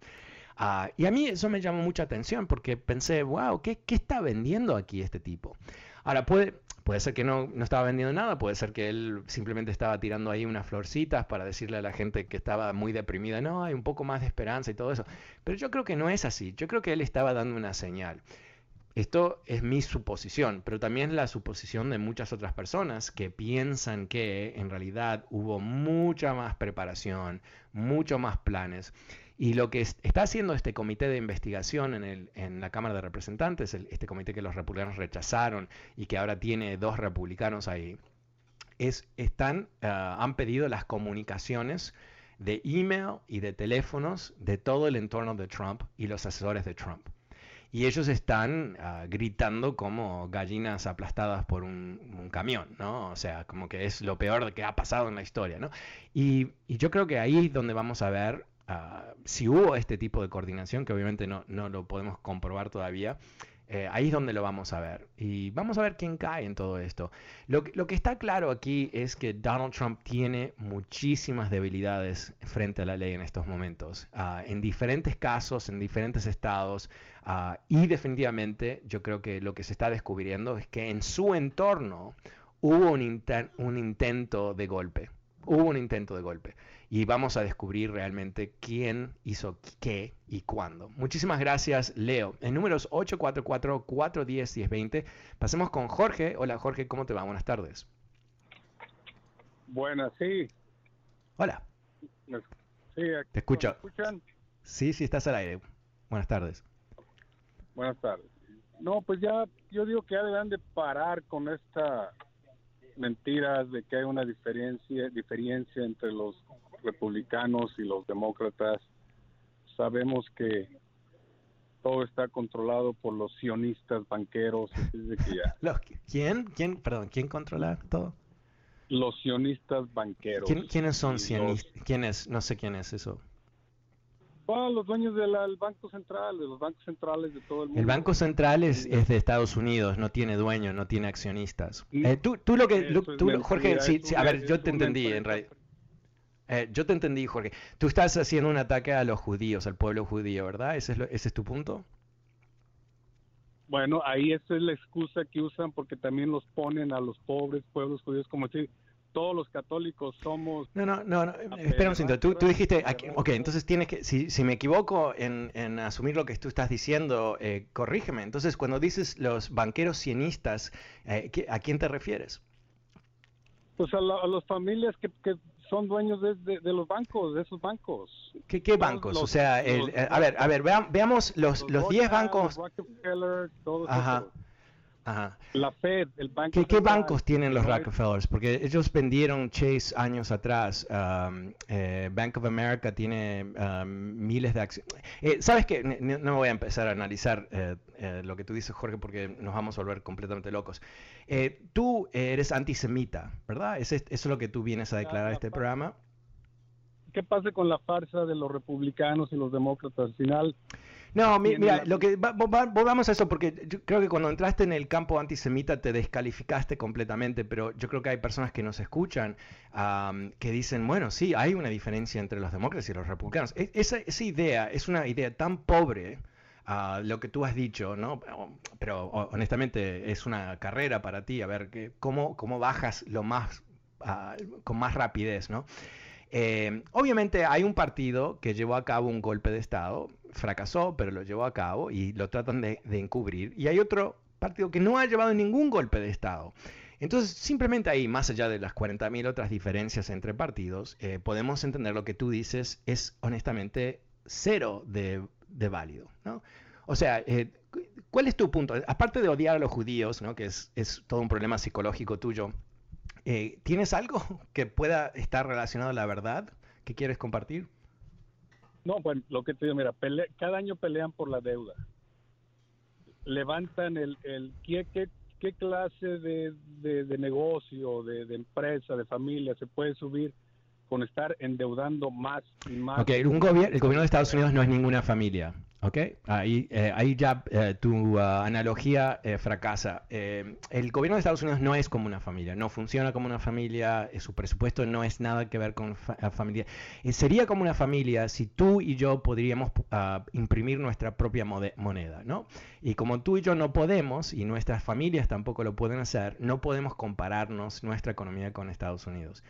Ah, y a mí eso me llamó mucha atención porque pensé, wow, ¿qué, ¿qué, está vendiendo aquí este tipo? Ahora, puede, puede ser que no, no, estaba vendiendo nada, puede ser que él simplemente estaba tirando ahí unas florcitas para decirle a la gente que estaba muy deprimida, no, hay un poco más de esperanza y todo eso. Pero yo creo que no es así, yo creo que él estaba dando una señal. Esto es mi suposición, pero también la suposición de muchas otras personas que piensan que en realidad hubo mucha más preparación, mucho más planes y lo que está haciendo este comité de investigación en, el, en la Cámara de Representantes, este comité que los republicanos rechazaron y que ahora tiene dos republicanos ahí, es, están, ah, han pedido las comunicaciones de email y de teléfonos de todo el entorno de Trump y los asesores de Trump. Y ellos están ah, gritando como gallinas aplastadas por un, camión, ¿no? O sea, como que es lo peor que ha pasado en la historia, ¿no? Y, y yo creo que ahí es donde vamos a ver Ah, si hubo este tipo de coordinación, que obviamente no, no lo podemos comprobar todavía, eh, ahí es donde lo vamos a ver. Y vamos a ver quién cae en todo esto. Lo, lo, que está claro aquí es que Donald Trump tiene muchísimas debilidades frente a la ley en estos momentos, ah, en diferentes casos, en diferentes estados. Ah, y definitivamente yo creo que lo que se está descubriendo es que en su entorno hubo un, un intento de golpe. Hubo un intento de golpe y vamos a descubrir realmente quién hizo qué y cuándo. Muchísimas gracias, Leo. En números 844-410-1020, pasemos con Jorge. Hola, Jorge, ¿cómo te va? Buenas tardes.
Buenas, sí.
Hola.
Sí,
te escucho. escuchan? Sí, sí, estás al aire. Buenas tardes.
Buenas tardes. No, pues ya, yo digo que ya deben de parar con esta mentiras de que hay una diferencia diferencia entre los republicanos y los demócratas. Sabemos que todo está controlado por los sionistas banqueros. (laughs)
¿Quién? ¿Quién? Perdón, ¿quién controla todo?
Los sionistas banqueros.
¿Quiénes son sionistas? No sé quién es eso.
los dueños del Banco Central, de los bancos centrales de todo el mundo.
El Banco Central es, es de Estados Unidos, no tiene dueño, no tiene accionistas. Eh, tú, tú, lo que, tú, Jorge, sí, a ver, yo te entendí en realidad. Eh, yo te entendí, Jorge. Tú estás haciendo un ataque a los judíos, al pueblo judío, ¿verdad? ¿Ese es, tu punto?
Bueno, ahí esa es la excusa que usan porque también los ponen a los pobres pueblos judíos como si todos los católicos somos...
No, no, no, no espera un segundo. Tú, dijiste, ok, entonces tienes que, si, si me equivoco en, asumir lo que tú estás diciendo, eh, corrígeme. Entonces, cuando dices los banqueros cienistas, eh, ¿a quién te refieres?
Pues a, las familias que, son dueños de, de, los bancos, de esos bancos.
¿Qué, qué bancos? o sea, el, a ver, a ver, veamos los 10 bancos. Ajá.
La Fed, el banco.
¿Qué, bancos tienen los Rockefellers? Porque ellos vendieron Chase años atrás. Um, eh, Bank of America tiene um, miles de acciones. Eh, ¿Sabes qué? No, me voy a empezar a analizar eh, lo que tú dices, Jorge, porque nos vamos a volver completamente locos. tú eres antisemita, ¿verdad? ¿Es, ¿Eso es lo que tú vienes a declarar en este programa?
¿Qué pasa con la farsa de los republicanos y los demócratas? Al final
no, mira, lo que volvamos a eso porque yo creo que cuando entraste en el campo antisemita te descalificaste completamente, pero yo creo que hay personas que nos escuchan que dicen, bueno, sí, hay una diferencia entre los demócratas y los republicanos. E, esa, esa idea es una idea tan pobre. Uh, lo que tú has dicho, ¿no? Pero honestamente es una carrera para ti, a ver que, cómo, cómo bajas lo más, ah, con más rapidez, ¿no? Eh, obviamente hay un partido que llevó a cabo un golpe de Estado, fracasó, pero lo llevó a cabo y lo tratan de, encubrir. Y hay otro partido que no ha llevado ningún golpe de Estado. Entonces, simplemente ahí, más allá de las 40.000 otras diferencias entre partidos, eh, podemos entender lo que tú dices es honestamente cero de, válido. ¿no? O sea, eh, ¿cuál es tu punto? Aparte de odiar a los judíos, ¿no? que es, es todo un problema psicológico tuyo, eh, ¿Tienes algo (laughs) que pueda estar relacionado a la verdad que quieres compartir?
No, pues lo que te digo, mira, cada año pelean por la deuda. levantan el, el ¿qué, qué, clase de, de, negocio, de, de, empresa, de familia se puede subir con estar endeudando más y más.
Ok, un gobierno, el gobierno de Estados Unidos no es ninguna familia. ¿Ok? Ahí, eh, ahí ya eh, tu uh, analogía eh, fracasa. el gobierno de Estados Unidos no es como una familia, no funciona como una familia, su presupuesto no es nada que ver con familia. sería como una familia si tú y yo podríamos uh, imprimir nuestra propia moneda, ¿no? Y como tú y yo no podemos, y nuestras familias tampoco lo pueden hacer, no podemos compararnos nuestra economía con Estados Unidos.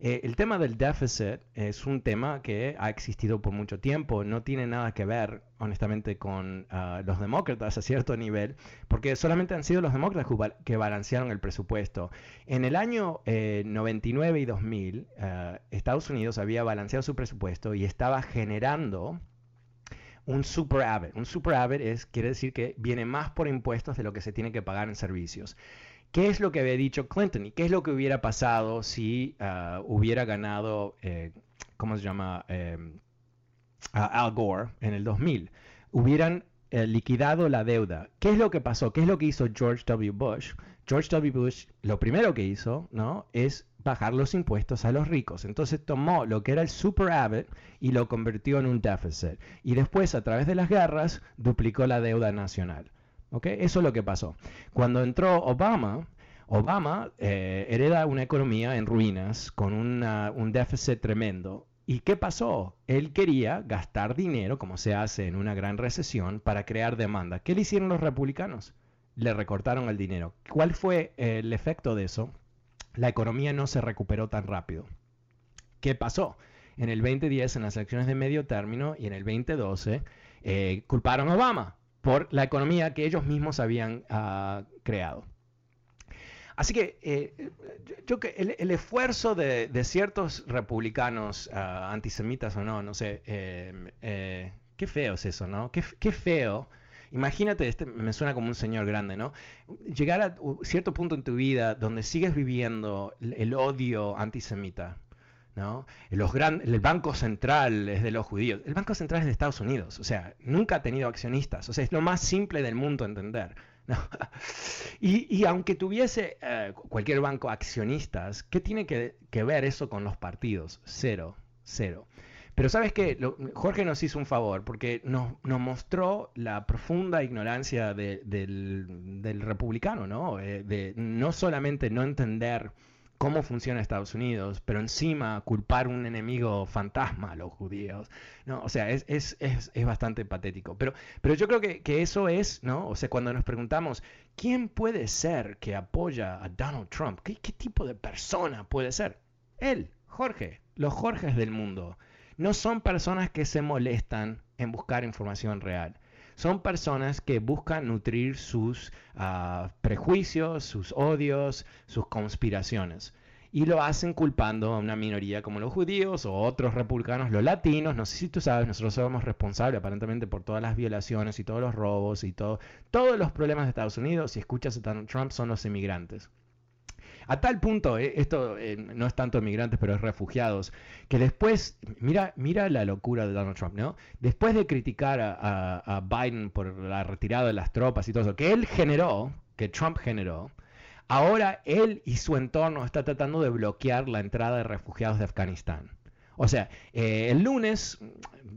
Eh, el tema del déficit es un tema que ha existido por mucho tiempo, no tiene nada que ver, honestamente, con ah, los demócratas a cierto nivel, porque solamente han sido los demócratas que balancearon el presupuesto. En el año 99 eh, y 2000, ah, Estados Unidos había balanceado su presupuesto y estaba generando un super Un super es, quiere decir que viene más por impuestos de lo que se tiene que pagar en servicios. ¿Qué es lo que había dicho Clinton y qué es lo que hubiera pasado si ah, hubiera ganado, eh, ¿cómo se llama? Em, Al Gore en el 2000? Hubieran eh, liquidado la deuda. ¿Qué es lo que pasó? ¿Qué es lo que hizo George W. Bush? George W. Bush lo primero que hizo, ¿no? Es bajar los impuestos a los ricos. Entonces tomó lo que era el super avid y lo convirtió en un déficit. Y después, a través de las guerras, duplicó la deuda nacional. Eso es lo que pasó. Cuando entró Obama, Obama eh, hereda una economía en ruinas con un déficit tremendo. ¿Y qué pasó? Él quería gastar dinero, como se hace en una gran recesión, para crear demanda. ¿Qué le hicieron los republicanos? Le recortaron el dinero. ¿Cuál fue el efecto de eso? La economía no se recuperó tan rápido. ¿Qué pasó? En el 2010, en las elecciones de medio término, y en el 2012, eh, culparon a Obama por la economía que ellos mismos habían ah, creado. Así que eh, yo que el, esfuerzo de, ciertos republicanos, ah, antisemitas o no, no sé, em, eh, qué feo es eso, ¿no? Qué, feo. Imagínate, este me suena como un señor grande, ¿no? Llegar a cierto punto en tu vida donde sigues viviendo el odio antisemita, ¿no? Los el Banco Central es de los judíos. El Banco Central es de Estados Unidos, o sea, nunca ha tenido accionistas. O sea, es lo más simple del mundo entender. (laughs) Y, aunque tuviese eh, cualquier banco accionistas, ¿qué tiene que, ver eso con los partidos? Cero, cero. Pero sabes que Jorge nos hizo un favor porque nos, mostró la profunda ignorancia del, republicano, ¿no? Eh, de no solamente no entender cómo funciona Estados Unidos, pero encima culpar un enemigo fantasma a los judíos. ¿no? O sea, es, es, es, es bastante patético. Pero, pero yo creo que, que, eso es, ¿no? O sea, cuando nos preguntamos, ¿quién puede ser que apoya a Donald Trump? ¿Qué, qué tipo de persona puede ser? Él, Jorge, los Jorges del mundo. No son personas que se molestan en buscar información real son personas que buscan nutrir sus ah, prejuicios, sus odios, sus conspiraciones. Y lo hacen culpando a una minoría como los judíos o otros republicanos, los latinos. No sé si tú sabes, nosotros somos responsables aparentemente por todas las violaciones y todos los robos y todo, todos los problemas de Estados Unidos. Si escuchas a Donald Trump, son los inmigrantes. A tal punto, eh, esto eh, no es tanto migrantes, pero es refugiados, que después, mira, mira la locura de Donald Trump, ¿no? Después de criticar a, Biden por la retirada de las tropas y todo eso, que él generó, que Trump generó, ahora él y su entorno está tratando de bloquear la entrada de refugiados de Afganistán. O sea, eh, el lunes,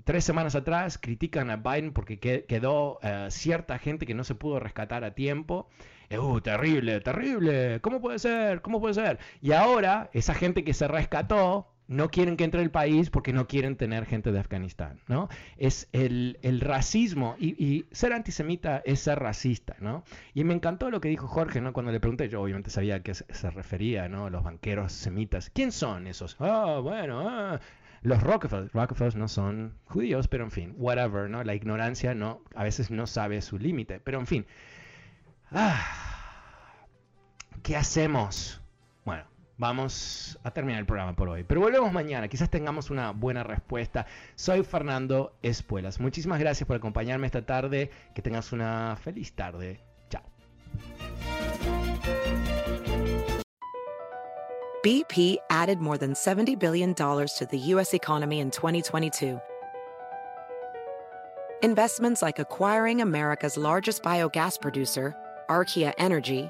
tres semanas atrás, critican a Biden porque quedó cierta gente que no se pudo rescatar a tiempo ¡Uh, terrible, terrible! ¿Cómo puede ser? ¿Cómo puede ser? Y ahora, esa gente que se rescató, no quieren que entre el país porque no quieren tener gente de Afganistán, ¿no? Es el, racismo y, ser antisemita es ser racista, ¿no? Y me encantó lo que dijo Jorge, ¿no? Cuando le pregunté, yo obviamente sabía a qué se, refería, ¿no? Los banqueros semitas. ¿Quién son esos? Ah, bueno, ah. Los Rockefeller, Rockefeller no son judíos, pero en fin, whatever, ¿no? La ignorancia no, a veces no sabe su límite, pero en fin, Ah, ¿Qué hacemos? Vamos a terminar el programa por hoy. Pero volvemos mañana, quizás tengamos una buena respuesta. Soy Fernando Espuelas. Muchísimas gracias por acompañarme esta tarde. Que tengas una feliz tarde. Chao.
BP added more than $70 billion to the U.S. economy in 2022 Investments like acquiring America's largest biogas producer, Archaea Energy,